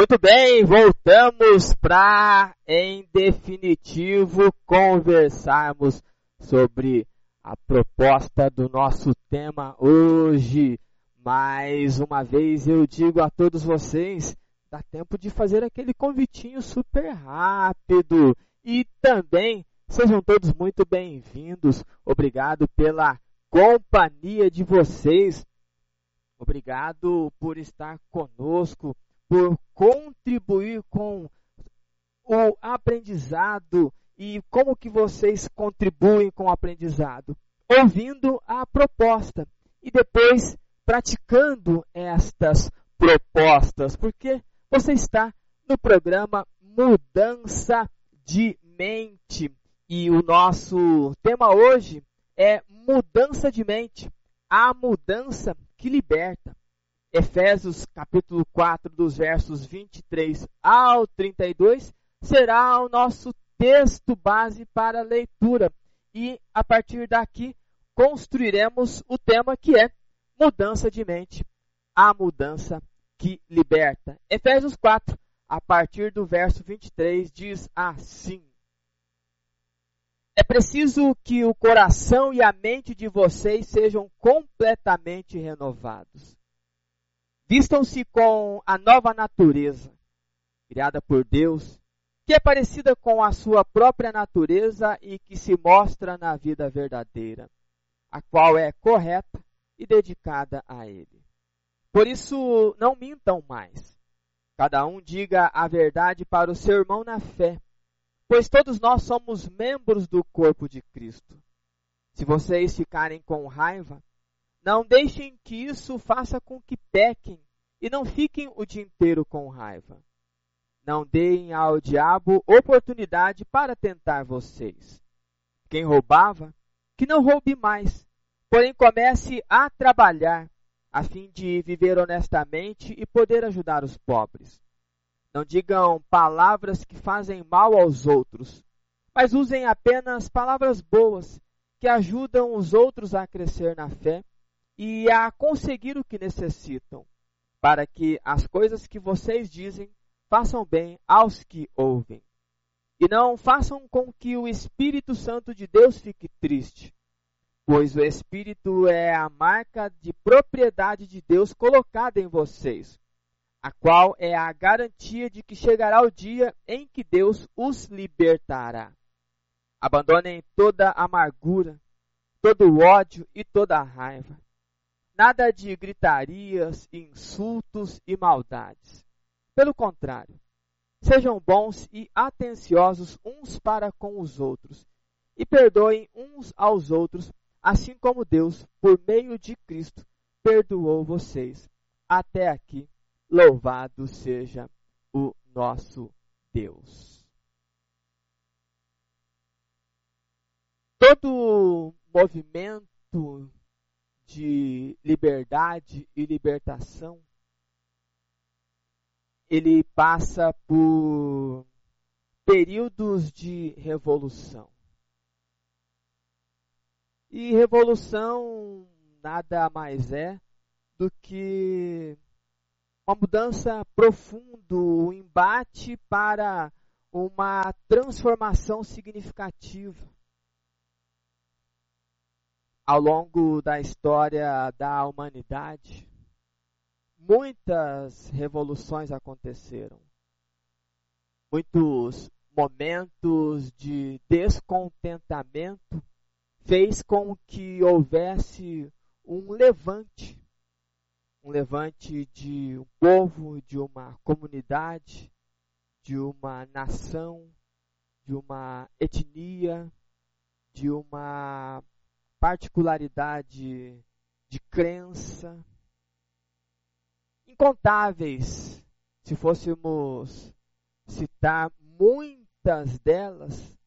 Muito bem, voltamos para, em definitivo, conversarmos sobre a proposta do nosso tema hoje. Mais uma vez eu digo a todos vocês, dá tempo de fazer aquele convitinho super rápido. E também sejam todos muito bem-vindos. Obrigado pela companhia de vocês. Obrigado por estar conosco por contribuir com o aprendizado e como que vocês contribuem com o aprendizado? Ouvindo a proposta e depois praticando estas propostas, porque você está no programa Mudança de Mente e o nosso tema hoje é mudança de mente, a mudança que liberta. Efésios capítulo 4, dos versos 23 ao 32, será o nosso texto base para a leitura. E a partir daqui construiremos o tema que é mudança de mente, a mudança que liberta. Efésios 4, a partir do verso 23, diz assim: É preciso que o coração e a mente de vocês sejam completamente renovados Vistam-se com a nova natureza, criada por Deus, que é parecida com a sua própria natureza e que se mostra na vida verdadeira, a qual é correta e dedicada a Ele. Por isso, não mintam mais. Cada um diga a verdade para o seu irmão na fé, pois todos nós somos membros do corpo de Cristo. Se vocês ficarem com raiva, não deixem que isso faça com que pequem e não fiquem o dia inteiro com raiva. Não deem ao diabo oportunidade para tentar vocês. Quem roubava, que não roube mais, porém comece a trabalhar a fim de viver honestamente e poder ajudar os pobres. Não digam palavras que fazem mal aos outros, mas usem apenas palavras boas que ajudam os outros a crescer na fé e a conseguir o que necessitam, para que as coisas que vocês dizem façam bem aos que ouvem. E não façam com que o Espírito Santo de Deus fique triste, pois o Espírito é a marca de propriedade de Deus colocada em vocês, a qual é a garantia de que chegará o dia em que Deus os libertará. Abandonem toda amargura, todo o ódio e toda a raiva Nada de gritarias, insultos e maldades. Pelo contrário, sejam bons e atenciosos uns para com os outros, e perdoem uns aos outros, assim como Deus, por meio de Cristo, perdoou vocês. Até aqui, louvado seja o nosso Deus. Todo movimento de liberdade e libertação ele passa por períodos de revolução. E revolução nada mais é do que uma mudança profunda, um embate para uma transformação significativa. Ao longo da história da humanidade, muitas revoluções aconteceram. Muitos momentos de descontentamento fez com que houvesse um levante, um levante de um povo, de uma comunidade, de uma nação, de uma etnia, de uma particularidade de crença. Incontáveis, se fôssemos citar muitas delas,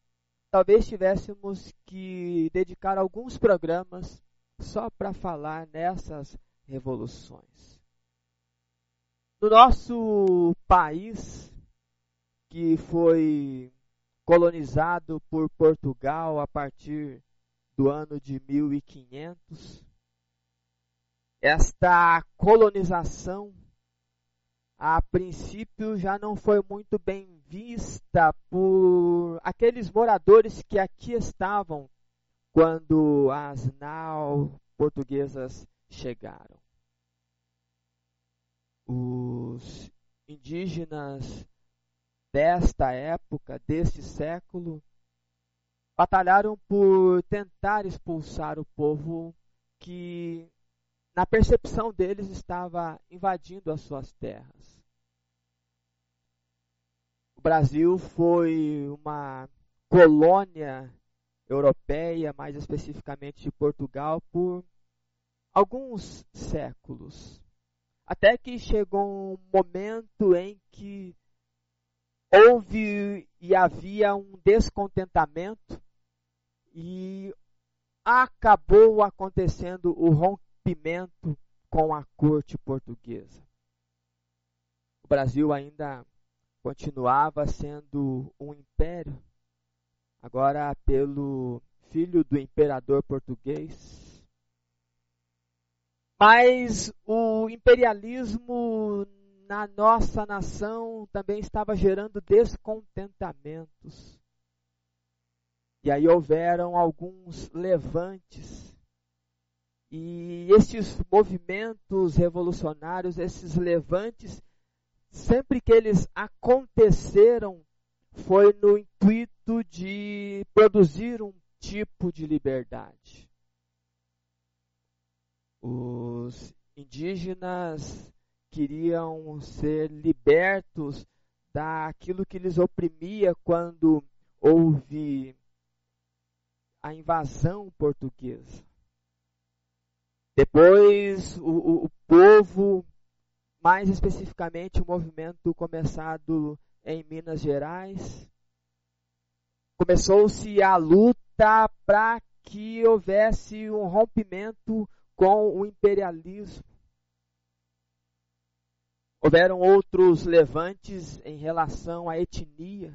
talvez tivéssemos que dedicar alguns programas só para falar nessas revoluções. No nosso país, que foi colonizado por Portugal a partir do ano de 1500, esta colonização a princípio já não foi muito bem vista por aqueles moradores que aqui estavam quando as nau portuguesas chegaram. Os indígenas desta época, deste século, batalharam por tentar expulsar o povo que, na percepção deles, estava invadindo as suas terras. O Brasil foi uma colônia europeia, mais especificamente de Portugal, por alguns séculos. Até que chegou um momento em que houve e havia um descontentamento e acabou acontecendo o rompimento com a corte portuguesa. O Brasil ainda continuava sendo um império, agora pelo filho do imperador português. Mas o imperialismo na nossa nação também estava gerando descontentamentos. E aí houveram alguns levantes. E esses movimentos revolucionários, esses levantes, sempre que eles aconteceram, foi no intuito de produzir um tipo de liberdade. Os indígenas queriam ser libertos daquilo que lhes oprimia quando houve a invasão portuguesa. Depois, o, o, o povo, mais especificamente o movimento começado em Minas Gerais, começou-se a luta para que houvesse um rompimento com o imperialismo. Houveram outros levantes em relação à etnia.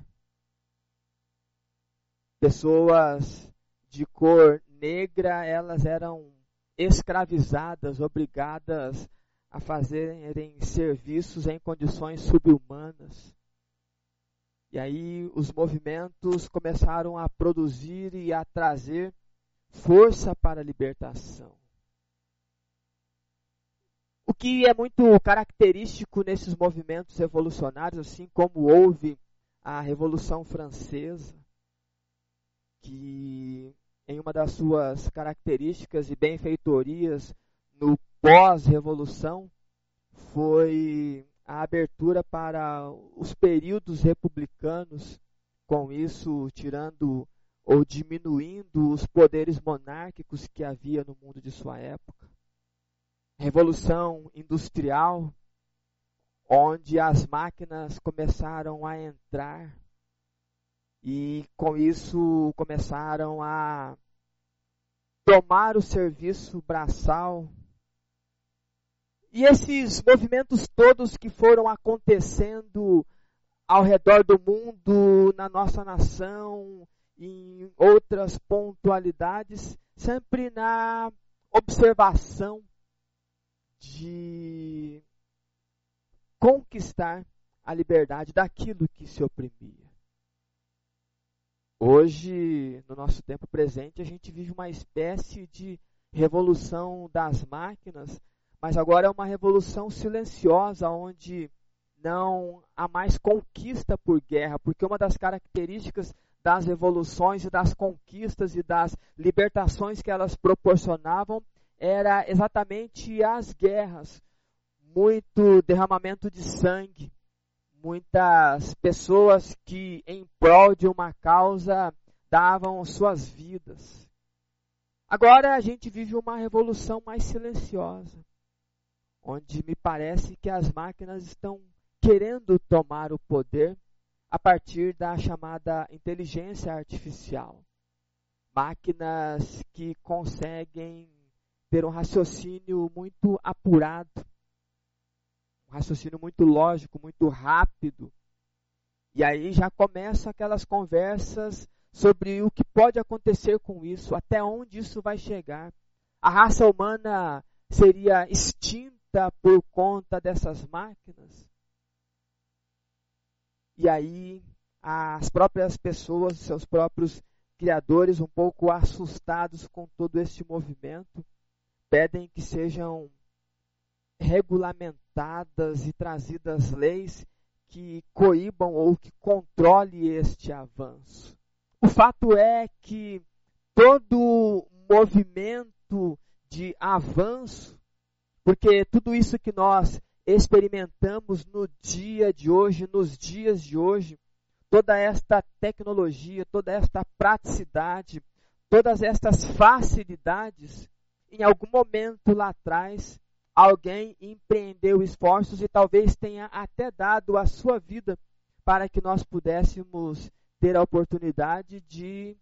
Pessoas de cor negra, elas eram escravizadas, obrigadas a fazerem serviços em condições subhumanas. E aí os movimentos começaram a produzir e a trazer força para a libertação. O que é muito característico nesses movimentos revolucionários, assim como houve a Revolução Francesa, que em uma das suas características e benfeitorias no pós-revolução foi a abertura para os períodos republicanos, com isso tirando ou diminuindo os poderes monárquicos que havia no mundo de sua época. Revolução Industrial, onde as máquinas começaram a entrar e com isso começaram a tomar o serviço braçal E esses movimentos todos que foram acontecendo ao redor do mundo, na nossa nação, em outras pontualidades, sempre na observação de conquistar a liberdade daquilo que se oprimia. Hoje, no nosso tempo presente, a gente vive uma espécie de revolução das máquinas, mas agora é uma revolução silenciosa, onde não há mais conquista por guerra, porque uma das características das revoluções e das conquistas e das libertações que elas proporcionavam era exatamente as guerras, muito derramamento de sangue, muitas pessoas que em prol de uma causa davam suas vidas. Agora a gente vive uma revolução mais silenciosa, onde me parece que as máquinas estão querendo tomar o poder a partir da chamada inteligência artificial. Máquinas que conseguem ter um raciocínio muito apurado, um raciocínio muito lógico, muito rápido. E aí já começam aquelas conversas sobre o que pode acontecer com isso, até onde isso vai chegar. A raça humana seria extinta por conta dessas máquinas? E aí as próprias pessoas, seus próprios criadores, um pouco assustados com todo este movimento, pedem que sejam regulamentadas e trazidas leis que coíbam ou que controle este avanço. O fato é que todo movimento de avanço, porque tudo isso que nós experimentamos no dia de hoje, nos dias de hoje, toda esta tecnologia, toda esta praticidade, todas estas facilidades, em algum momento lá atrás, alguém empreendeu esforços e talvez tenha até dado a sua vida para que nós pudéssemos ter a oportunidade de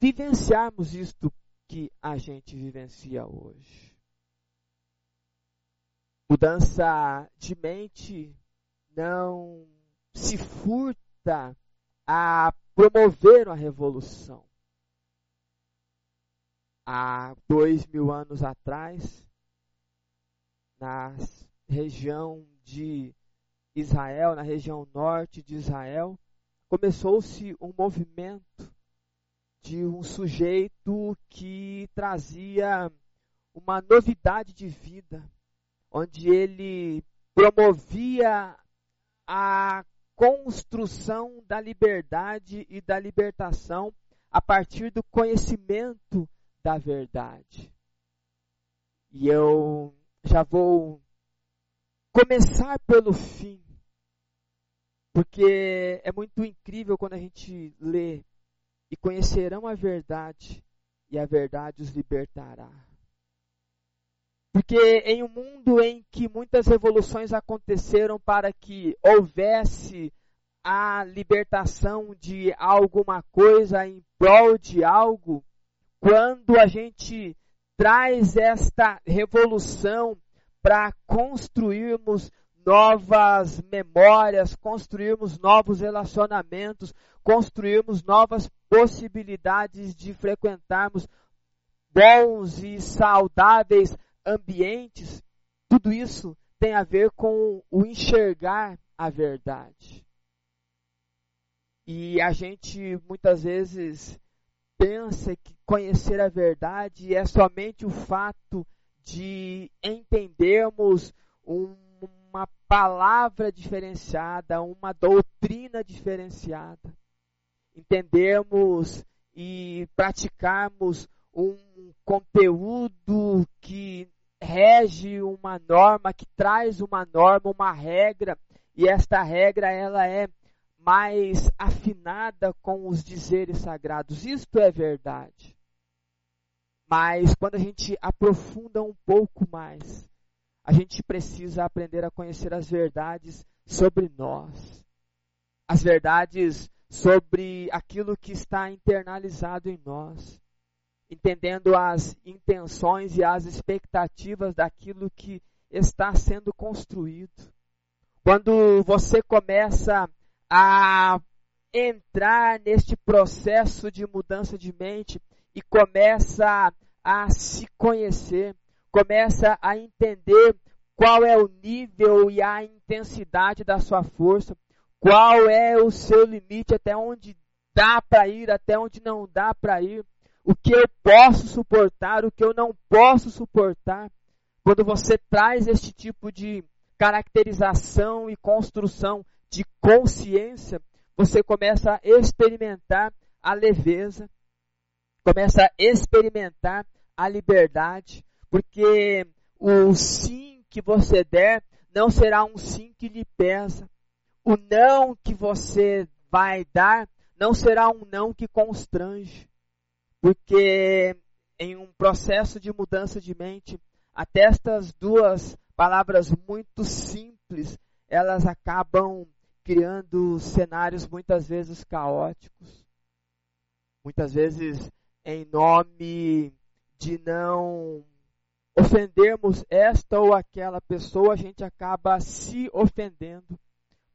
vivenciarmos isto que a gente vivencia hoje. Mudança de mente não se furta a promover a revolução. Há dois mil anos atrás, na região de Israel, na região norte de Israel, começou-se um movimento de um sujeito que trazia uma novidade de vida, onde ele promovia a construção da liberdade e da libertação a partir do conhecimento da verdade. E eu já vou começar pelo fim, porque é muito incrível quando a gente lê e conhecerão a verdade e a verdade os libertará. Porque em um mundo em que muitas revoluções aconteceram para que houvesse a libertação de alguma coisa em prol de algo, quando a gente traz esta revolução para construirmos novas memórias, construirmos novos relacionamentos, construirmos novas possibilidades de frequentarmos bons e saudáveis ambientes, tudo isso tem a ver com o enxergar a verdade. E a gente muitas vezes pensa que conhecer a verdade é somente o fato de entendermos um, uma palavra diferenciada, uma doutrina diferenciada. Entendermos e praticarmos um conteúdo que rege uma norma, que traz uma norma, uma regra, e esta regra ela é mais afinada com os dizeres sagrados. Isto é verdade. Mas quando a gente aprofunda um pouco mais, a gente precisa aprender a conhecer as verdades sobre nós. As verdades sobre aquilo que está internalizado em nós entendendo as intenções e as expectativas daquilo que está sendo construído. Quando você começa a entrar neste processo de mudança de mente e começa a se conhecer, começa a entender qual é o nível e a intensidade da sua força, qual é o seu limite, até onde dá para ir, até onde não dá para ir, o que eu posso suportar, o que eu não posso suportar. Quando você traz este tipo de caracterização e construção de consciência, você começa a experimentar a leveza, começa a experimentar a liberdade, porque o sim que você der não será um sim que lhe pesa. O não que você vai dar não será um não que constrange. Porque em um processo de mudança de mente, até estas duas palavras muito simples, elas acabam criando cenários muitas vezes caóticos, muitas vezes em nome de não ofendermos esta ou aquela pessoa, a gente acaba se ofendendo.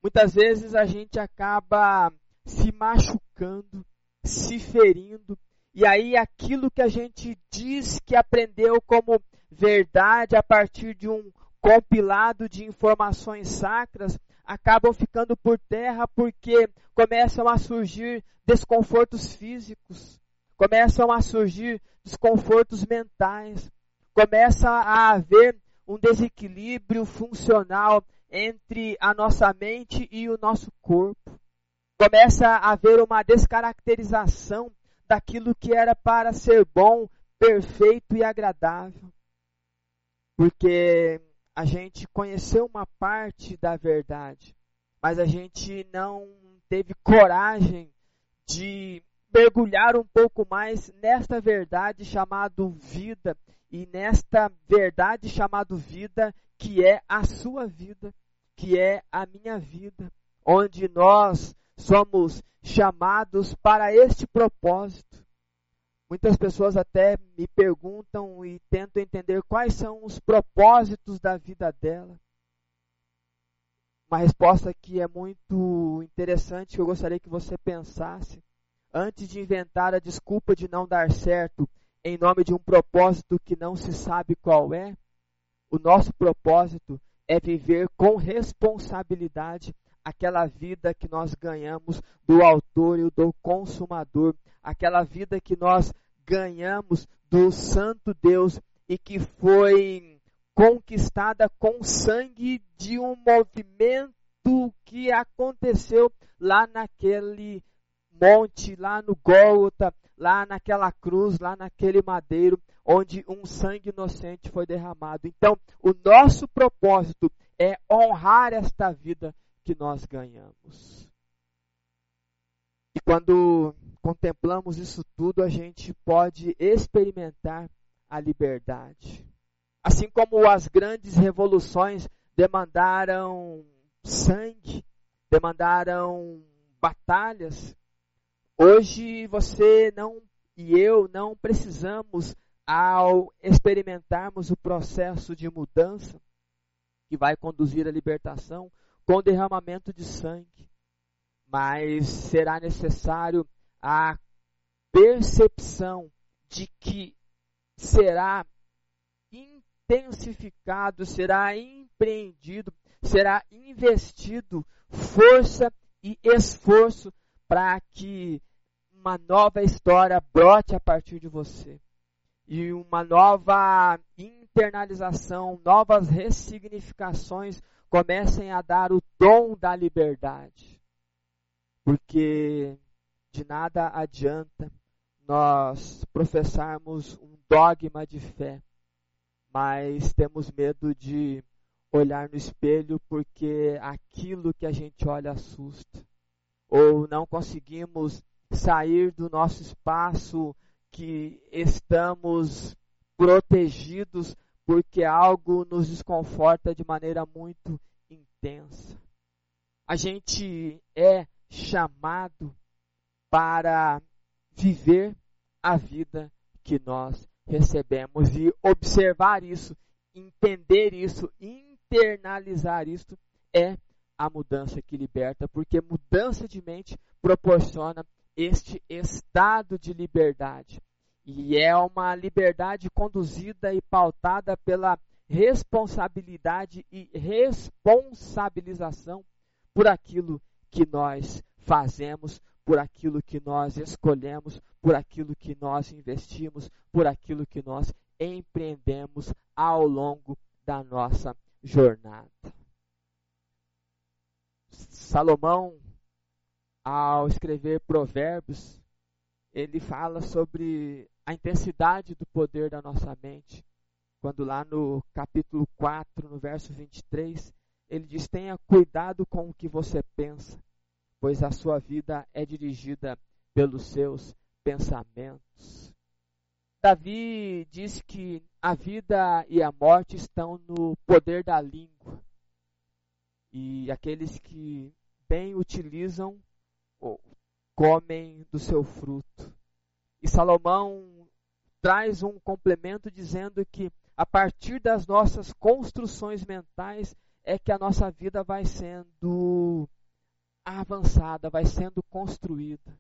Muitas vezes a gente acaba se machucando, se ferindo, e aí aquilo que a gente diz que aprendeu como verdade a partir de um compilado de informações sacras, acabam ficando por terra porque começam a surgir desconfortos físicos, começam a surgir desconfortos mentais, começa a haver um desequilíbrio funcional entre a nossa mente e o nosso corpo. Começa a haver uma descaracterização daquilo que era para ser bom, perfeito e agradável. Porque a gente conheceu uma parte da verdade, mas a gente não teve coragem de mergulhar um pouco mais nesta verdade chamado vida e nesta verdade chamado vida que é a sua vida, que é a minha vida, onde nós somos chamados para este propósito. Muitas pessoas até me perguntam e tentam entender quais são os propósitos da vida dela. Uma resposta que é muito interessante que eu gostaria que você pensasse antes de inventar a desculpa de não dar certo em nome de um propósito que não se sabe qual é. O nosso propósito é viver com responsabilidade aquela vida que nós ganhamos do autor e do consumador, aquela vida que nós ganhamos do Santo Deus e que foi conquistada com sangue de um movimento que aconteceu lá naquele monte, lá no Gólgota, lá naquela cruz, lá naquele madeiro, onde um sangue inocente foi derramado. Então, o nosso propósito é honrar esta vida que nós ganhamos. E quando contemplamos isso tudo, a gente pode experimentar a liberdade. Assim como as grandes revoluções demandaram sangue, demandaram batalhas, hoje você não e eu não precisamos, ao experimentarmos o processo de mudança que vai conduzir à libertação, com derramamento de sangue, mas será necessário a percepção de que será intensificado, será empreendido, será investido força e esforço para que uma nova história brote a partir de você. E uma nova internalização, novas ressignificações comecem a dar o tom da liberdade. Porque de nada adianta nós professarmos um dogma de fé, mas temos medo de olhar no espelho porque aquilo que a gente olha assusta. Ou não conseguimos sair do nosso espaço que estamos protegidos porque algo nos desconforta de maneira muito intensa. A gente é chamado para viver a vida que nós recebemos e observar isso entender isso, internalizar isso, é a mudança que liberta, porque mudança de mente proporciona este estado de liberdade. E é uma liberdade conduzida e pautada pela responsabilidade e responsabilização por aquilo que nós fazemos, por aquilo que nós escolhemos, por aquilo que nós investimos, por aquilo que nós empreendemos ao longo da nossa jornada. Salomão, ao escrever Provérbios, ele fala sobre a intensidade do poder da nossa mente. Quando lá no capítulo 4, no verso 23, ele diz: Tenha cuidado com o que você pensa, pois a sua vida é dirigida pelos seus pensamentos. Davi diz que a vida e a morte estão no poder da língua. E aqueles que bem utilizam comem do seu fruto. E Salomão traz um complemento dizendo que a partir das nossas construções mentais é que a nossa vida vai sendo avançada, vai sendo construída.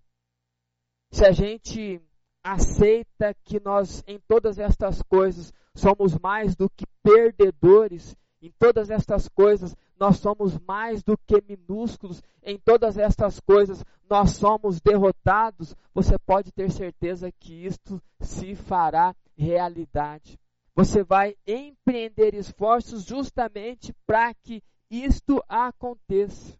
Se a gente aceita que nós, em todas estas coisas, somos mais do que perdedores, em todas estas coisas, nós somos mais do que minúsculos, em todas estas coisas, nós somos derrotados, você pode ter certeza que isto se fará realidade. Você vai empreender esforços justamente para que isto aconteça.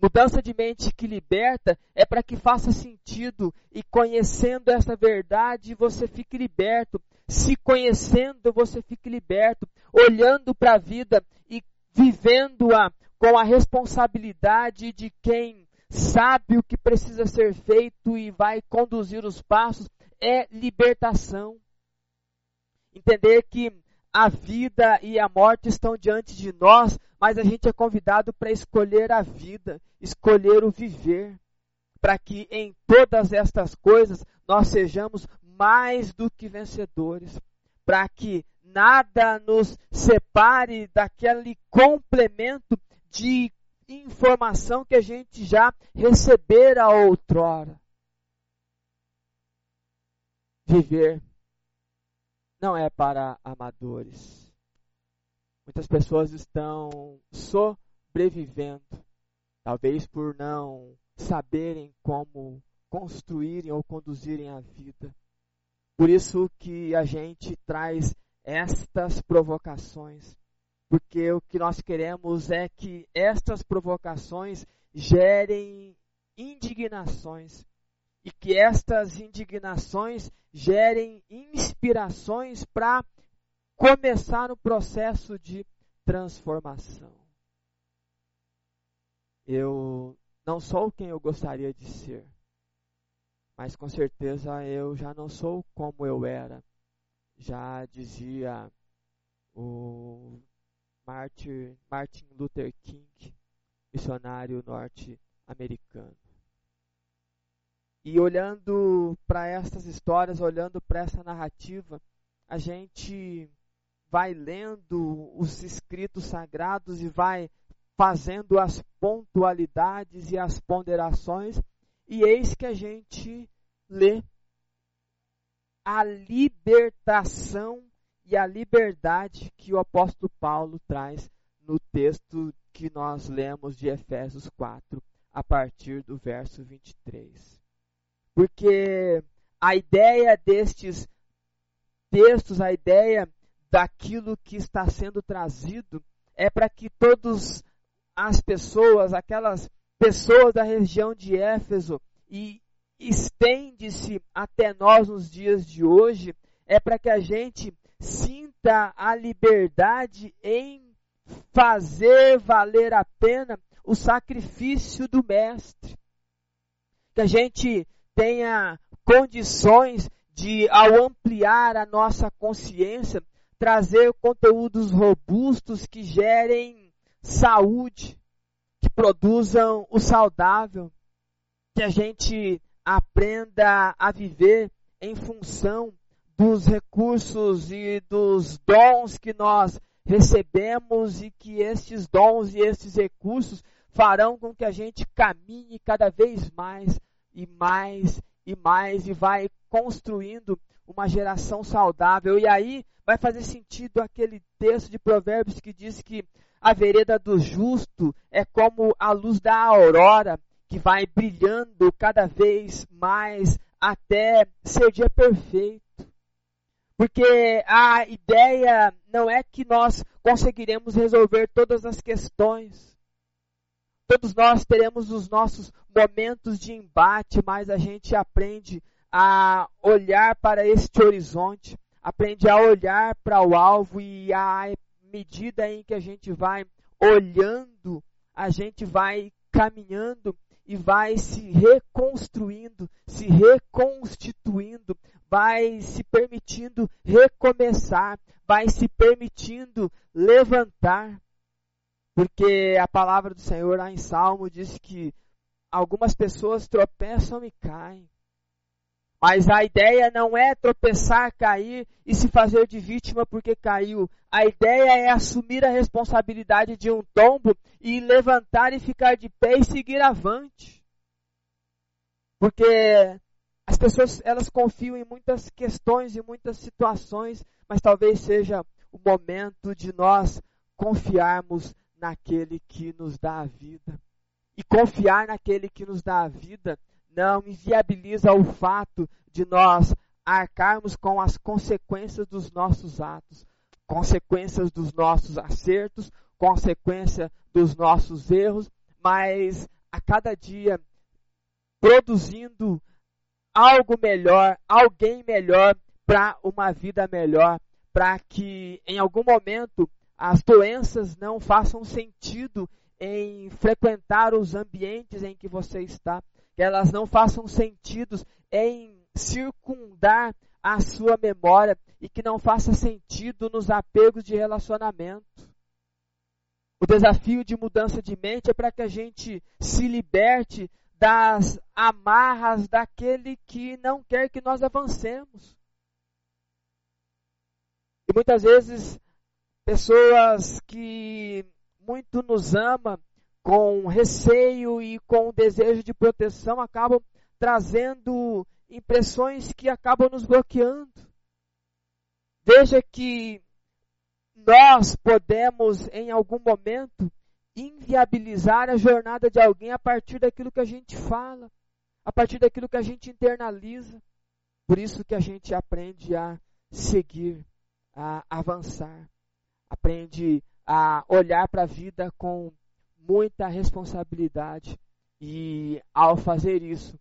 Mudança de mente que liberta é para que faça sentido e conhecendo essa verdade você fique liberto. Se conhecendo você fique liberto, olhando para a vida e vivendo-a com a responsabilidade de quem sabe o que precisa ser feito e vai conduzir os passos é libertação. Entender que a vida e a morte estão diante de nós, mas a gente é convidado para escolher a vida, escolher o viver, para que em todas estas coisas nós sejamos mais do que vencedores, para que nada nos separe daquele complemento de informação que a gente já recebera outrora. Viver não é para amadores. Muitas pessoas estão sobrevivendo, talvez por não saberem como construírem ou conduzirem a vida. Por isso que a gente traz estas provocações, porque o que nós queremos é que estas provocações gerem indignações e que estas indignações gerem inspirações para começar o processo de transformação. Eu não sou quem eu gostaria de ser, mas com certeza eu já não sou como eu era já dizia o Martin, Martin Luther King, missionário norte-americano. E olhando para essas histórias, olhando para essa narrativa, a gente vai lendo os escritos sagrados e vai fazendo as pontualidades e as ponderações, e eis que a gente lê a libertação e a liberdade que o apóstolo Paulo traz no texto que nós lemos de Efésios 4, a partir do verso 23. Porque a ideia destes textos, a ideia daquilo que está sendo trazido, é para que todas as pessoas, aquelas pessoas da região de Éfeso e estende-se até nós nos dias de hoje é para que a gente sinta a liberdade em fazer valer a pena o sacrifício do Mestre. Que a gente tenha condições de, ao ampliar a nossa consciência, trazer conteúdos robustos que gerem saúde, que produzam o saudável, que a gente aprenda a viver em função dos recursos e dos dons que nós recebemos e que estes dons e estes recursos farão com que a gente caminhe cada vez mais e mais e mais e vai construindo uma geração saudável. E aí vai fazer sentido aquele texto de Provérbios que diz que a vereda do justo é como a luz da aurora que vai brilhando cada vez mais até ser dia perfeito. Porque a ideia não é que nós conseguiremos resolver todas as questões. Todos nós teremos os nossos momentos de embate, mas a gente aprende a olhar para este horizonte, aprende a olhar para o alvo e à medida em que a gente vai olhando, a gente vai caminhando e vai se reconstruindo, se reconstituindo, vai se permitindo recomeçar, vai se permitindo levantar. Porque a palavra do Senhor lá em Salmo diz que algumas pessoas tropeçam e caem. Mas a ideia não é tropeçar, cair e se fazer de vítima porque caiu. A ideia é assumir a responsabilidade de um tombo e levantar e ficar de pé e seguir avante. Porque as pessoas elas confiam em muitas questões e muitas situações, mas talvez seja o momento de nós confiarmos naquele que nos dá a vida. E confiar naquele que nos dá a vida não inviabiliza o fato de nós arcarmos com as consequências dos nossos atos, consequências dos nossos acertos, consequência dos nossos erros, mas a cada dia produzindo algo melhor, alguém melhor para uma vida melhor, para que em algum momento as doenças não façam sentido em frequentar os ambientes em que você está, que elas não façam sentido em circundar a sua memória e que não faça sentido nos apegos de relacionamento. O desafio de mudança de mente é para que a gente se liberte das amarras daquele que não quer que nós avancemos. E muitas vezes pessoas que muito nos ama com receio e com desejo de proteção acabam trazendo impressões que acabam nos bloqueando. Veja que nós podemos, em algum momento, inviabilizar a jornada de alguém a partir daquilo que a gente fala, a partir daquilo que a gente internaliza. Por isso que a gente aprende a seguir, a avançar, aprende a olhar para a vida com muita responsabilidade e, ao fazer isso,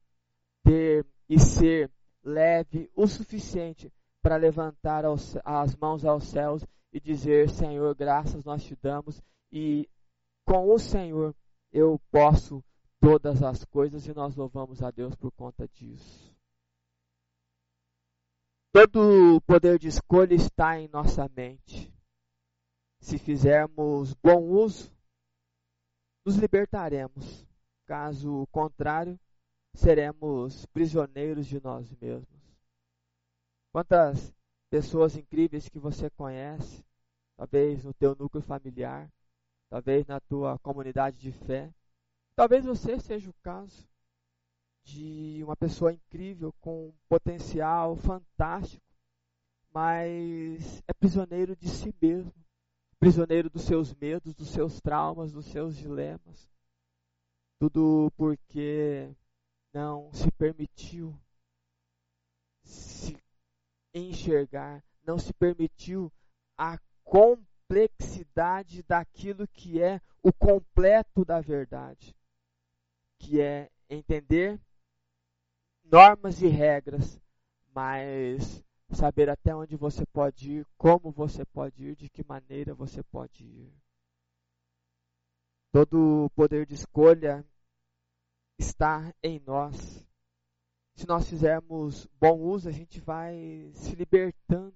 ter e ser leve o suficiente para levantar aos, as mãos aos céus e dizer: Senhor, graças nós te damos e com o Senhor eu posso todas as coisas e nós louvamos a Deus por conta disso. Todo o poder de escolha está em nossa mente se fizermos bom uso, nos libertaremos. Caso contrário, seremos prisioneiros de nós mesmos. Quantas pessoas incríveis que você conhece, talvez no teu núcleo familiar, talvez na tua comunidade de fé, talvez você seja o caso de uma pessoa incrível com um potencial fantástico, mas é prisioneiro de si mesmo prisioneiro dos seus medos, dos seus traumas, dos seus dilemas. Tudo porque não se permitiu se enxergar, não se permitiu a complexidade daquilo que é o completo da verdade, que é entender normas e regras, mas saber até onde você pode ir, como você pode ir, de que maneira você pode ir. Todo o poder de escolha está em nós. Se nós fizermos bom uso, a gente vai se libertando.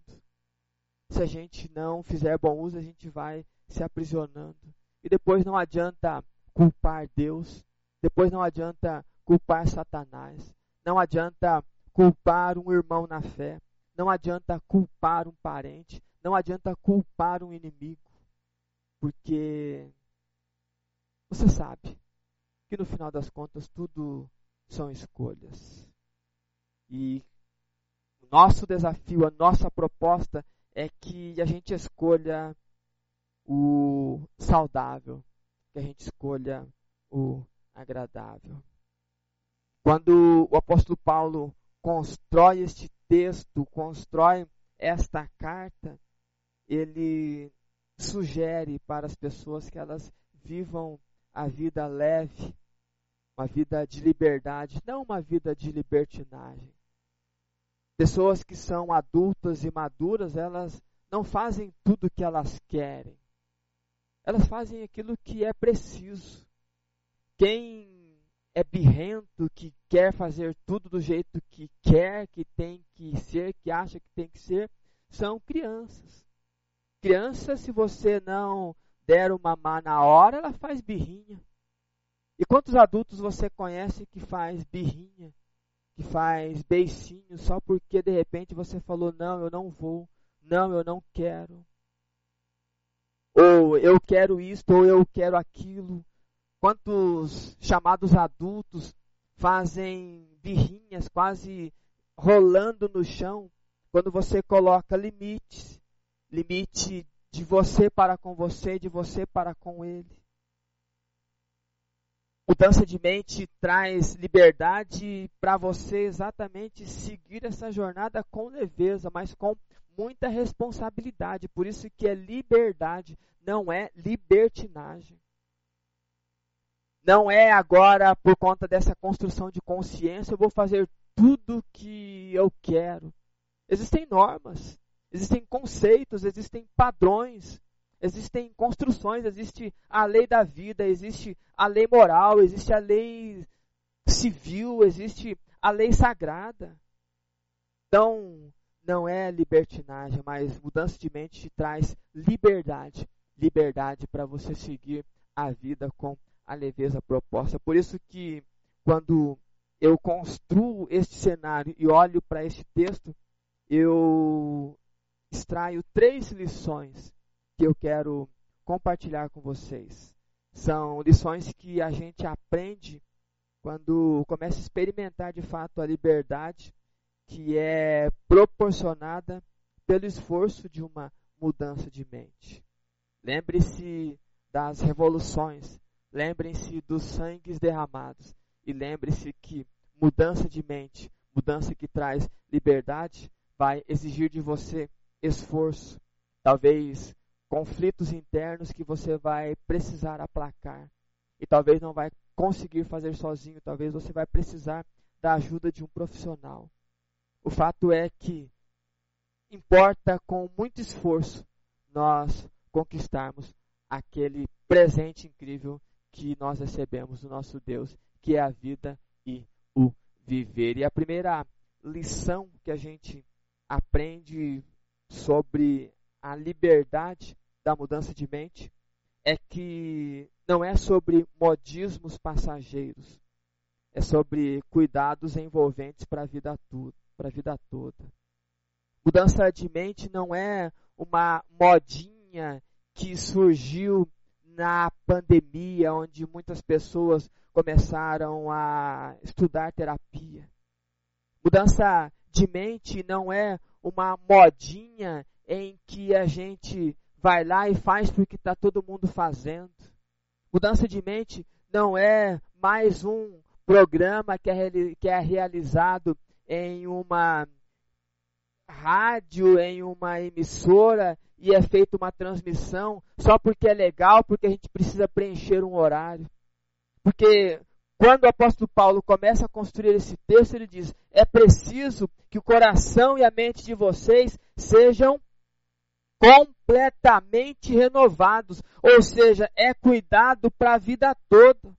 Se a gente não fizer bom uso, a gente vai se aprisionando. E depois não adianta culpar Deus, depois não adianta culpar Satanás, não adianta culpar um irmão na fé, não adianta culpar um parente, não adianta culpar um inimigo, porque você sabe que no final das contas tudo são escolhas. E o nosso desafio, a nossa proposta é que a gente escolha o saudável, que a gente escolha o agradável. Quando o apóstolo Paulo constrói este texto, constrói esta carta, ele sugere para as pessoas que elas vivam a vida leve, uma vida de liberdade, não uma vida de libertinagem. Pessoas que são adultas e maduras, elas não fazem tudo o que elas querem. Elas fazem aquilo que é preciso. Quem é birrento, que quer fazer tudo do jeito que quer, que tem que ser, que acha que tem que ser, são crianças. Criança, se você não der uma má na hora, ela faz birrinha. E quantos adultos você conhece que faz birrinha, que faz beicinho, só porque de repente você falou: não, eu não vou, não, eu não quero. Ou eu quero isto, ou eu quero aquilo. Quantos chamados adultos fazem birrinhas quase rolando no chão quando você coloca limites limite de você para com você, de você para com ele. Mudança de mente traz liberdade para você exatamente seguir essa jornada com leveza, mas com muita responsabilidade. Por isso que é liberdade, não é libertinagem. Não é agora por conta dessa construção de consciência eu vou fazer tudo que eu quero. Existem normas, existem conceitos, existem padrões, existem construções, existe a lei da vida, existe a lei moral, existe a lei civil, existe a lei sagrada. Então, não é libertinagem, mas mudança de mente te traz liberdade. Liberdade para você seguir a vida com a leveza proposta. Por isso que quando eu construo este cenário e olho para este texto, eu extraio três lições que eu quero compartilhar com vocês. São lições que a gente aprende quando começa a experimentar de fato a liberdade que é proporcionada pelo esforço de uma mudança de mente. Lembre-se das revoluções, lembrem-se dos sangues derramados e lembre-se que mudança de mente, mudança que traz liberdade, vai exigir de você esforço, talvez conflitos internos que você vai precisar aplacar e talvez não vai conseguir fazer sozinho, talvez você vai precisar da ajuda de um profissional. O fato é que importa com muito esforço nós conquistarmos aquele presente incrível que nós recebemos do nosso Deus, que é a vida e o viver. E a primeira lição que a gente aprende sobre a liberdade da mudança de mente é que não é sobre modismos passageiros, é sobre cuidados envolventes para a vida toda para a vida toda. Mudança de mente não é uma modinha que surgiu na pandemia, onde muitas pessoas começaram a estudar terapia. Mudança de mente não é uma modinha em que a gente vai lá e faz porque está todo mundo fazendo. Mudança de mente não é mais um programa que é, que é realizado em uma rádio, em uma emissora e é feita uma transmissão só porque é legal, porque a gente precisa preencher um horário. Porque quando o apóstolo Paulo começa a construir esse texto, ele diz: é preciso que o coração e a mente de vocês sejam completamente renovados, ou seja, é cuidado para a vida toda.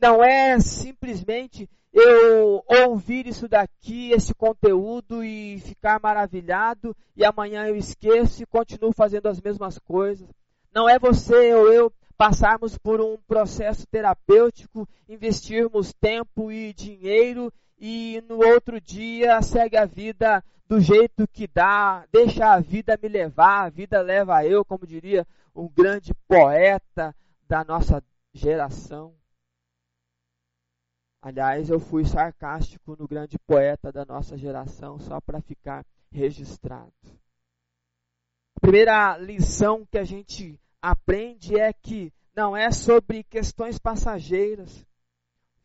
Não é simplesmente eu ouvir isso daqui, esse conteúdo e ficar maravilhado e amanhã eu esqueço e continuo fazendo as mesmas coisas. Não é você ou eu passarmos por um processo terapêutico, investirmos tempo e dinheiro e no outro dia segue a vida do jeito que dá, deixa a vida me levar, a vida leva eu, como diria um grande poeta da nossa geração. Aliás, eu fui sarcástico no grande poeta da nossa geração, só para ficar registrado. A primeira lição que a gente aprende é que não é sobre questões passageiras.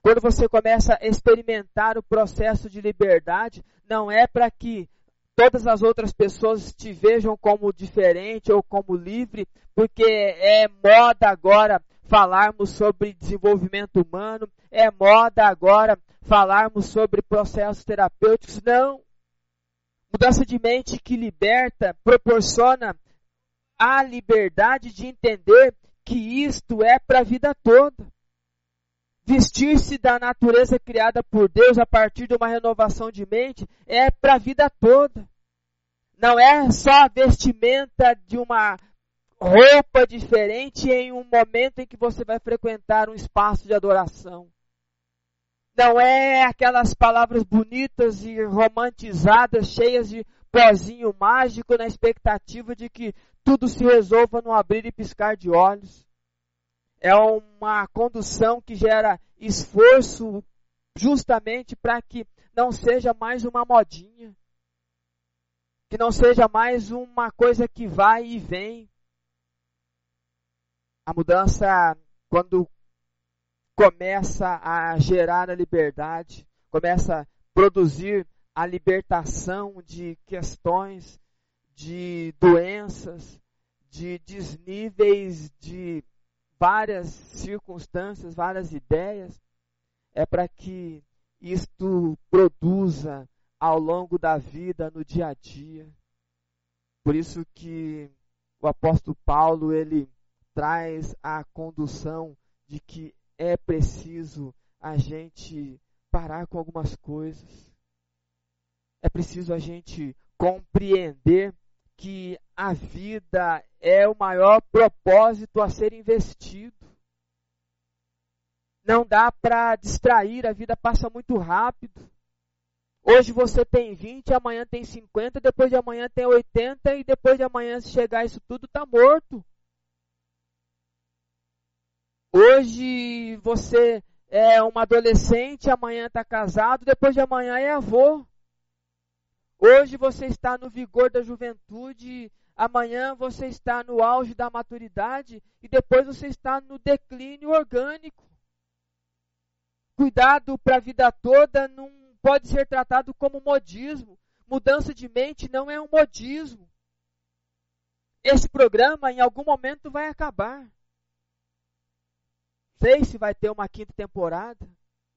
Quando você começa a experimentar o processo de liberdade, não é para que todas as outras pessoas te vejam como diferente ou como livre, porque é moda agora falarmos sobre desenvolvimento humano, é moda agora falarmos sobre processos terapêuticos. Não. Mudança de mente que liberta proporciona a liberdade de entender que isto é para a vida toda. Vestir-se da natureza criada por Deus a partir de uma renovação de mente é para a vida toda. Não é só a vestimenta de uma roupa diferente em um momento em que você vai frequentar um espaço de adoração. Não é aquelas palavras bonitas e romantizadas, cheias de pozinho mágico na expectativa de que tudo se resolva no abrir e piscar de olhos. É uma condução que gera esforço justamente para que não seja mais uma modinha. Que não seja mais uma coisa que vai e vem. A mudança, quando começa a gerar a liberdade, começa a produzir a libertação de questões, de doenças, de desníveis de várias circunstâncias, várias ideias, é para que isto produza ao longo da vida, no dia a dia. Por isso que o apóstolo Paulo, ele traz a condução de que é preciso a gente parar com algumas coisas. É preciso a gente compreender que a vida é o maior propósito a ser investido. Não dá para distrair, a vida passa muito rápido. Hoje você tem 20, amanhã tem 50, depois de amanhã tem 80 e depois de amanhã se chegar isso tudo está morto. Hoje você é um adolescente, amanhã está casado, depois de amanhã é avô. Hoje você está no vigor da juventude, amanhã você está no auge da maturidade e depois você está no declínio orgânico. Cuidado para a vida toda não pode ser tratado como modismo. Mudança de mente não é um modismo. Esse programa em algum momento vai acabar sei se vai ter uma quinta temporada,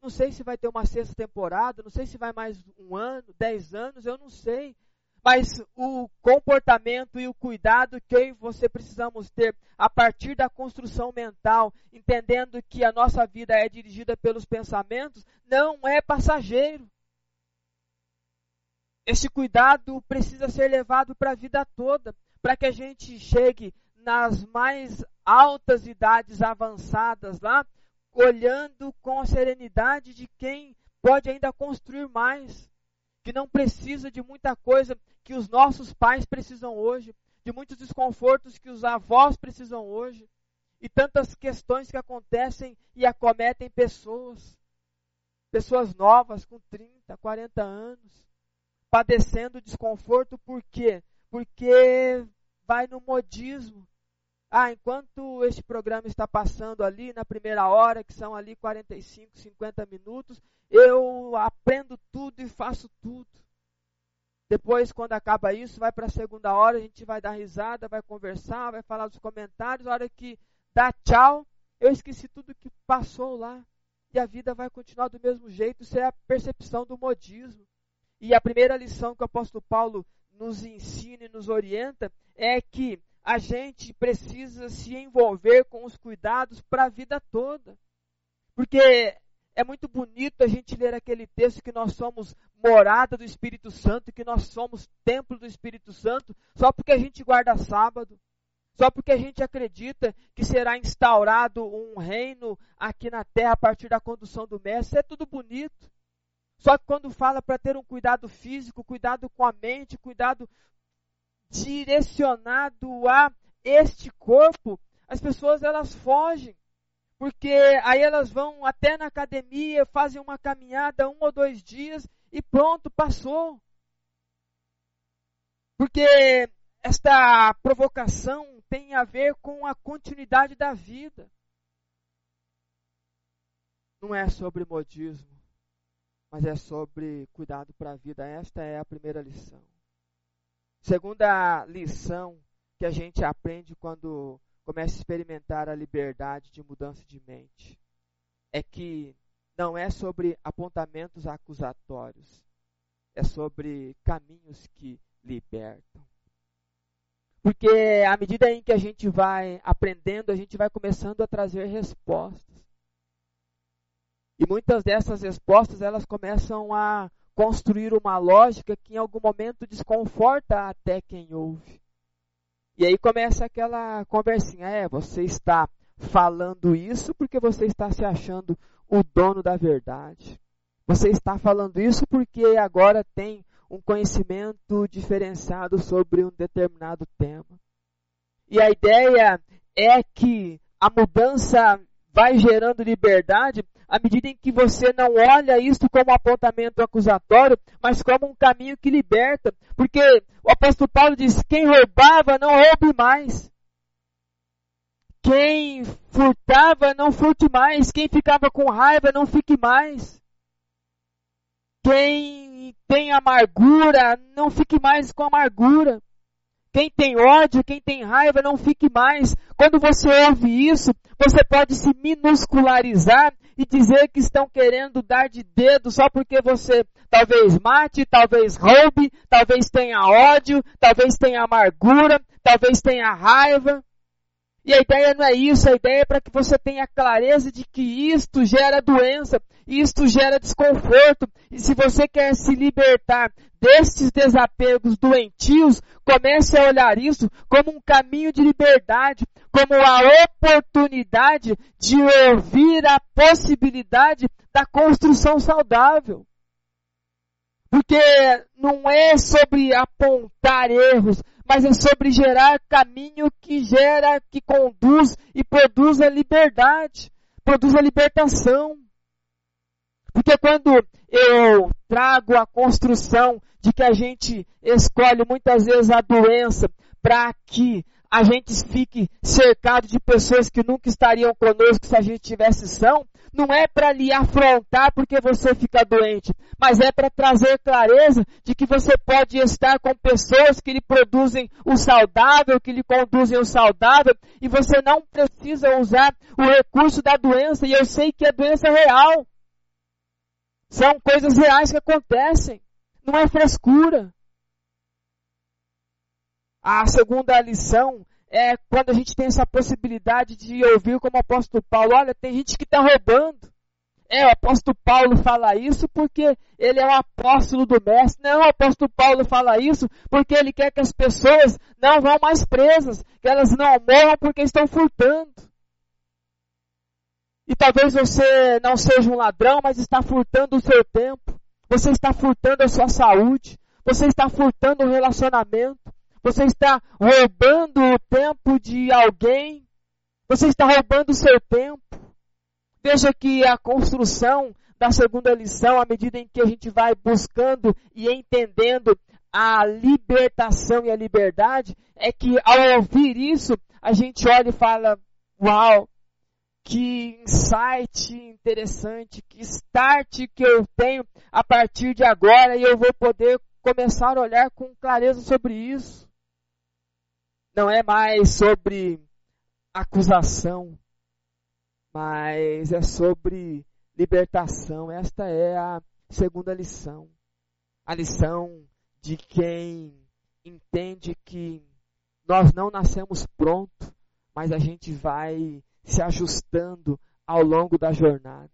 não sei se vai ter uma sexta temporada, não sei se vai mais um ano, dez anos, eu não sei. Mas o comportamento e o cuidado que você precisamos ter a partir da construção mental, entendendo que a nossa vida é dirigida pelos pensamentos, não é passageiro. Este cuidado precisa ser levado para a vida toda, para que a gente chegue nas mais altas idades avançadas lá, olhando com a serenidade de quem pode ainda construir mais, que não precisa de muita coisa que os nossos pais precisam hoje, de muitos desconfortos que os avós precisam hoje, e tantas questões que acontecem e acometem pessoas, pessoas novas com 30, 40 anos, padecendo desconforto, por quê? Porque vai no modismo, ah, enquanto este programa está passando ali na primeira hora, que são ali 45, 50 minutos, eu aprendo tudo e faço tudo. Depois, quando acaba isso, vai para a segunda hora, a gente vai dar risada, vai conversar, vai falar dos comentários. A hora que dá tchau, eu esqueci tudo que passou lá. E a vida vai continuar do mesmo jeito. Isso é a percepção do modismo. E a primeira lição que o apóstolo Paulo nos ensina e nos orienta é que a gente precisa se envolver com os cuidados para a vida toda. Porque é muito bonito a gente ler aquele texto que nós somos morada do Espírito Santo, que nós somos templo do Espírito Santo, só porque a gente guarda sábado, Só porque a gente acredita que será instaurado um reino aqui na terra a partir da condução do mestre, é tudo bonito. Só que quando fala para ter um cuidado físico, cuidado com a mente, cuidado direcionado a este corpo, as pessoas elas fogem. Porque aí elas vão até na academia, fazem uma caminhada um ou dois dias e pronto, passou. Porque esta provocação tem a ver com a continuidade da vida. Não é sobre modismo, mas é sobre cuidado para a vida. Esta é a primeira lição. Segunda lição que a gente aprende quando começa a experimentar a liberdade de mudança de mente é que não é sobre apontamentos acusatórios, é sobre caminhos que libertam. Porque à medida em que a gente vai aprendendo, a gente vai começando a trazer respostas. E muitas dessas respostas, elas começam a construir uma lógica que em algum momento desconforta até quem ouve. E aí começa aquela conversinha, é, você está falando isso porque você está se achando o dono da verdade. Você está falando isso porque agora tem um conhecimento diferenciado sobre um determinado tema. E a ideia é que a mudança vai gerando liberdade à medida em que você não olha isso como um apontamento acusatório, mas como um caminho que liberta. Porque o apóstolo Paulo diz: quem roubava, não roube mais. Quem furtava, não furte mais. Quem ficava com raiva, não fique mais. Quem tem amargura, não fique mais com amargura. Quem tem ódio, quem tem raiva, não fique mais. Quando você ouve isso, você pode se minuscularizar e dizer que estão querendo dar de dedo só porque você talvez mate, talvez roube, talvez tenha ódio, talvez tenha amargura, talvez tenha raiva. E a ideia não é isso, a ideia é para que você tenha clareza de que isto gera doença, isto gera desconforto. E se você quer se libertar destes desapegos doentios, comece a olhar isso como um caminho de liberdade, como a oportunidade de ouvir a possibilidade da construção saudável. Porque não é sobre apontar erros, mas é sobre gerar caminho que gera, que conduz e produz a liberdade, produz a libertação. Porque quando eu trago a construção de que a gente escolhe muitas vezes a doença para que a gente fique cercado de pessoas que nunca estariam conosco se a gente tivesse são, não é para lhe afrontar porque você fica doente, mas é para trazer clareza de que você pode estar com pessoas que lhe produzem o saudável, que lhe conduzem o saudável, e você não precisa usar o recurso da doença, e eu sei que a doença é real. São coisas reais que acontecem. Não é frescura. A segunda lição é quando a gente tem essa possibilidade de ouvir como o apóstolo Paulo, olha, tem gente que está roubando. É, o apóstolo Paulo fala isso porque ele é o apóstolo do mestre. Não, o apóstolo Paulo fala isso porque ele quer que as pessoas não vão mais presas, que elas não morram porque estão furtando. E talvez você não seja um ladrão, mas está furtando o seu tempo. Você está furtando a sua saúde. Você está furtando o relacionamento. Você está roubando o tempo de alguém. Você está roubando o seu tempo. Veja que a construção da segunda lição, à medida em que a gente vai buscando e entendendo a libertação e a liberdade, é que ao ouvir isso, a gente olha e fala: Uau, que insight interessante, que start que eu tenho a partir de agora e eu vou poder começar a olhar com clareza sobre isso não é mais sobre acusação, mas é sobre libertação. Esta é a segunda lição. A lição de quem entende que nós não nascemos pronto, mas a gente vai se ajustando ao longo da jornada.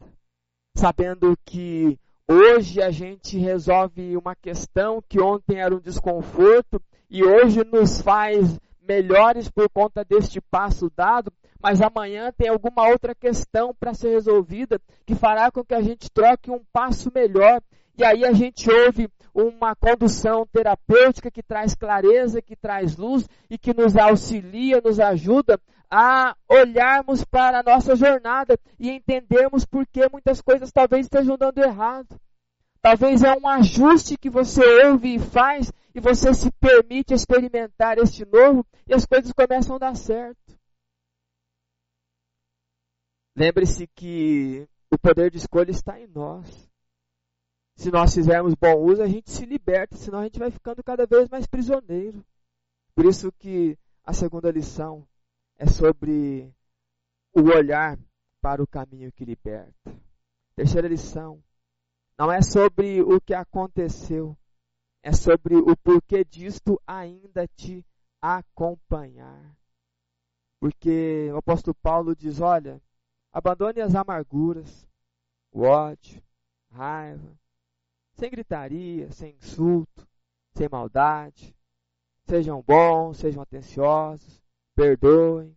Sabendo que hoje a gente resolve uma questão que ontem era um desconforto e hoje nos faz melhores por conta deste passo dado, mas amanhã tem alguma outra questão para ser resolvida que fará com que a gente troque um passo melhor. E aí a gente ouve uma condução terapêutica que traz clareza, que traz luz e que nos auxilia, nos ajuda a olharmos para a nossa jornada e entendermos por que muitas coisas talvez estejam dando errado. Talvez é um ajuste que você ouve e faz e você se permite experimentar este novo e as coisas começam a dar certo. Lembre-se que o poder de escolha está em nós. Se nós fizermos bom uso, a gente se liberta, senão a gente vai ficando cada vez mais prisioneiro. Por isso que a segunda lição é sobre o olhar para o caminho que liberta. Terceira lição, não é sobre o que aconteceu, é sobre o porquê disto ainda te acompanhar. Porque o apóstolo Paulo diz: olha, abandone as amarguras, o ódio, raiva, sem gritaria, sem insulto, sem maldade. Sejam bons, sejam atenciosos, perdoem.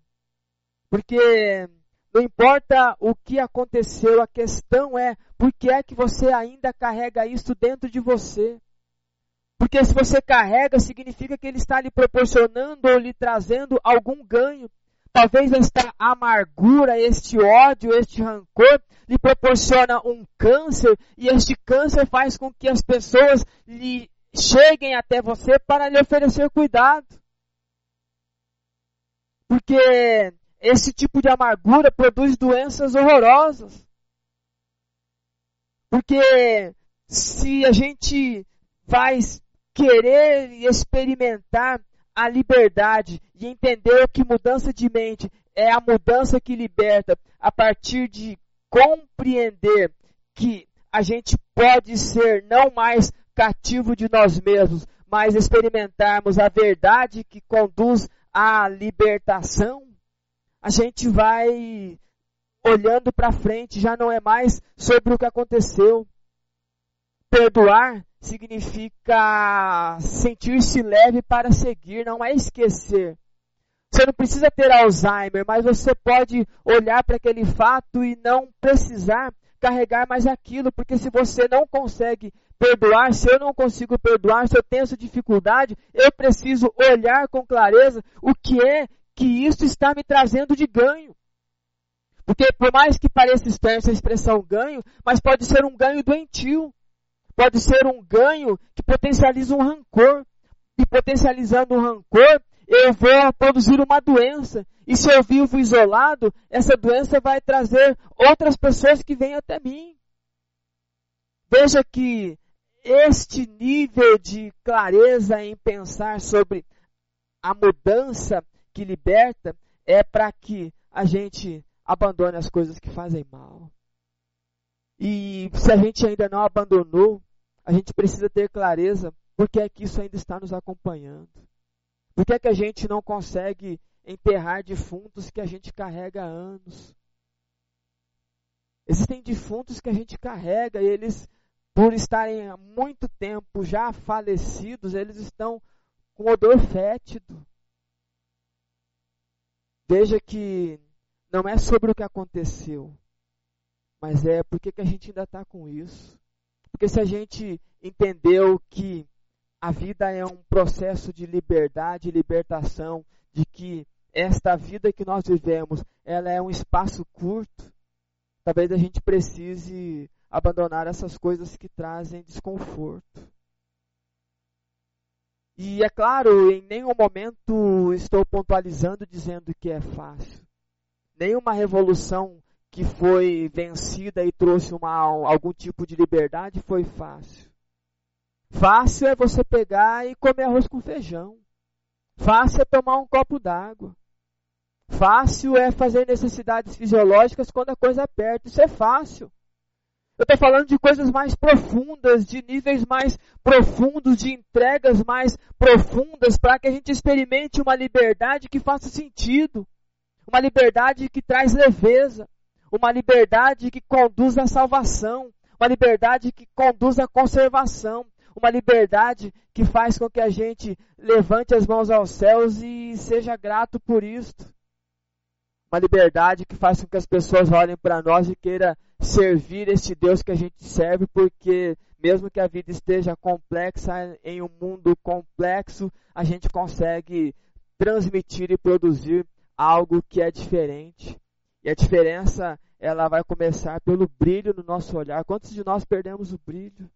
Porque não importa o que aconteceu, a questão é por que é que você ainda carrega isso dentro de você. Porque se você carrega, significa que ele está lhe proporcionando ou lhe trazendo algum ganho. Talvez esta amargura, este ódio, este rancor lhe proporciona um câncer e este câncer faz com que as pessoas lhe cheguem até você para lhe oferecer cuidado. Porque esse tipo de amargura produz doenças horrorosas. Porque se a gente vai querer experimentar a liberdade e entender que mudança de mente é a mudança que liberta a partir de compreender que a gente pode ser não mais cativo de nós mesmos, mas experimentarmos a verdade que conduz a libertação, a gente vai olhando para frente, já não é mais sobre o que aconteceu. Perdoar significa sentir-se leve para seguir, não é esquecer. Você não precisa ter Alzheimer, mas você pode olhar para aquele fato e não precisar carregar mais aquilo, porque se você não consegue perdoar, se eu não consigo perdoar, se eu tenho essa dificuldade, eu preciso olhar com clareza o que é que isso está me trazendo de ganho. Porque por mais que pareça estranha essa expressão ganho, mas pode ser um ganho doentio. Pode ser um ganho que potencializa um rancor. E potencializando um rancor, eu vou produzir uma doença. E se eu vivo isolado, essa doença vai trazer outras pessoas que vêm até mim. Veja que este nível de clareza em pensar sobre a mudança que liberta é para que a gente abandone as coisas que fazem mal. E se a gente ainda não abandonou, a gente precisa ter clareza porque é que isso ainda está nos acompanhando. Por que é que a gente não consegue enterrar defuntos que a gente carrega há anos? Existem defuntos que a gente carrega e eles por estarem há muito tempo já falecidos, eles estão com odor fétido. Veja que não é sobre o que aconteceu, mas é porque que a gente ainda está com isso. Porque se a gente entendeu que a vida é um processo de liberdade libertação, de que esta vida que nós vivemos, ela é um espaço curto, talvez a gente precise abandonar essas coisas que trazem desconforto. E é claro, em nenhum momento estou pontualizando dizendo que é fácil. Nenhuma revolução que foi vencida e trouxe uma, algum tipo de liberdade foi fácil. Fácil é você pegar e comer arroz com feijão. Fácil é tomar um copo d'água. Fácil é fazer necessidades fisiológicas quando a coisa aperta. Isso é fácil. Eu estou falando de coisas mais profundas, de níveis mais profundos, de entregas mais profundas, para que a gente experimente uma liberdade que faça sentido. Uma liberdade que traz leveza. Uma liberdade que conduz à salvação. Uma liberdade que conduz à conservação. uma liberdade que faz com que a gente levante as mãos aos céus e seja grato por isto. Uma liberdade que faz com que as pessoas olhem para nós e queiram servir este Deus que a gente serve, porque mesmo que a vida esteja complexa, em um mundo complexo, a gente consegue transmitir e produzir algo que é diferente. E a diferença, ela vai começar pelo brilho no nosso olhar. Quantos de nós perdemos o brilho?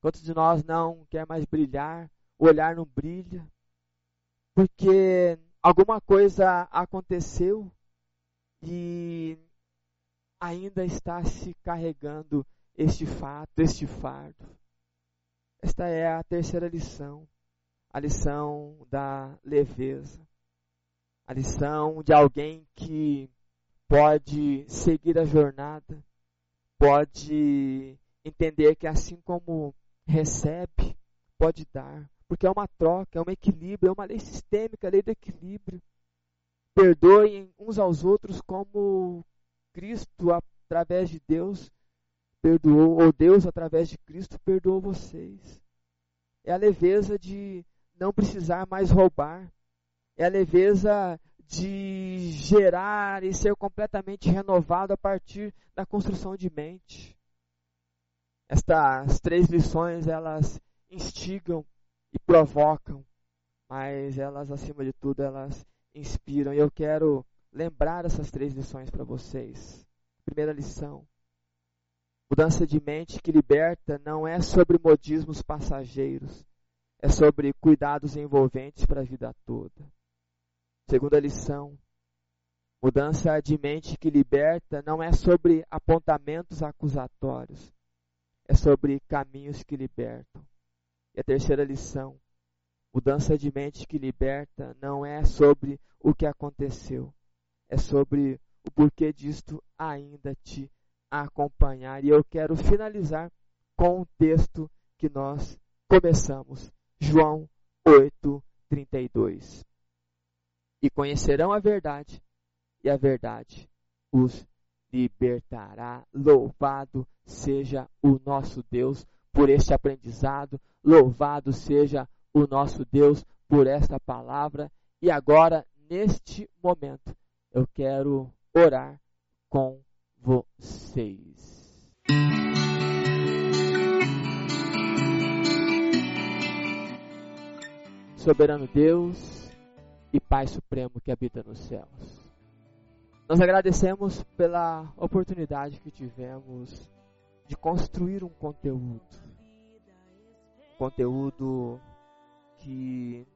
Quantos de nós não quer mais brilhar? O olhar não brilha? Porque alguma coisa aconteceu e ainda está se carregando este fato, este fardo. Esta é a terceira lição, a lição da leveza, a lição de alguém que pode seguir a jornada, pode entender que assim como recebe, pode dar, porque é uma troca, é um equilíbrio, é uma lei sistêmica, a lei do equilíbrio. Perdoem uns aos outros como Cristo, através de Deus, perdoou, ou Deus, através de Cristo, perdoou vocês. É a leveza de não precisar mais roubar. É a leveza de gerar e ser completamente renovado a partir da construção de mente. Estas três lições, elas instigam e provocam, mas elas, acima de tudo, elas inspiram. E eu quero lembrar essas três lições para vocês. Primeira lição: Mudança de mente que liberta não é sobre modismos passageiros, é sobre cuidados envolventes para a vida toda. Segunda lição: mudança de mente que liberta não é sobre apontamentos acusatórios, é sobre caminhos que libertam. E a terceira lição: mudança de mente que liberta não é sobre o que aconteceu, é sobre o porquê disto ainda te acompanhar. E eu quero finalizar com o texto que nós começamos, João 8, 32. E conhecerão a verdade, e a verdade os libertará. Louvado seja o nosso Deus por este aprendizado, louvado seja o nosso Deus por esta palavra. E agora, neste momento, eu quero orar com vocês. Soberano Deus e Pai Supremo que habita nos céus. Nós agradecemos pela oportunidade que tivemos de construir um conteúdo. Conteúdo que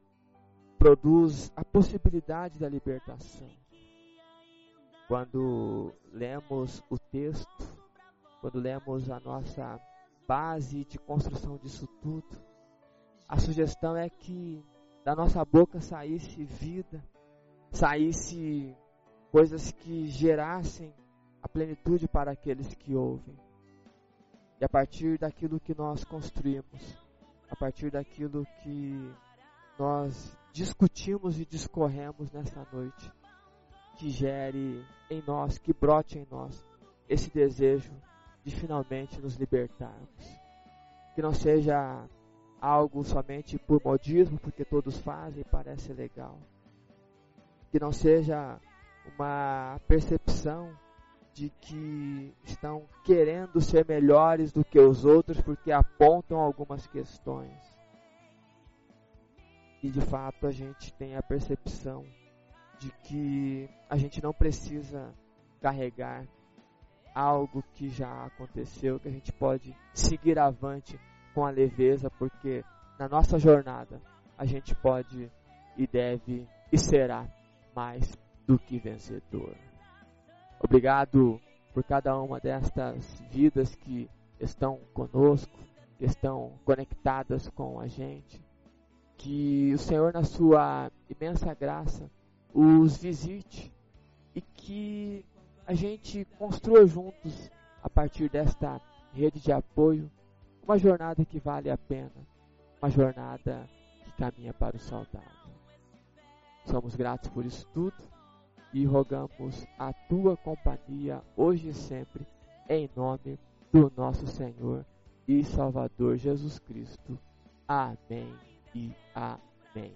produz a possibilidade da libertação quando lemos o texto, quando lemos a nossa base de construção disso tudo, a sugestão é que da nossa boca saísse vida, saísse coisas que gerassem a plenitude para aqueles que ouvem. E a partir daquilo que nós construímos, a partir daquilo que nós discutimos e discorremos nesta noite, que gere em nós, que brote em nós esse desejo de finalmente nos libertarmos. Que não seja algo somente por modismo, porque todos fazem e parece legal. Que não seja uma percepção de que estão querendo ser melhores do que os outros porque apontam algumas questões. E de fato a gente tem a percepção de que a gente não precisa carregar algo que já aconteceu, que a gente pode seguir avante com a leveza, porque na nossa jornada a gente pode e deve e será mais do que vencedor. Obrigado por cada uma destas vidas que estão conosco, que estão conectadas com a gente. Que o Senhor, na sua imensa graça, os visite e que a gente construa juntos, a partir desta rede de apoio, uma jornada que vale a pena, uma jornada que caminha para o saudável. Somos gratos por isso tudo e rogamos a tua companhia hoje e sempre, em nome do nosso Senhor e Salvador Jesus Cristo. Amém e amém.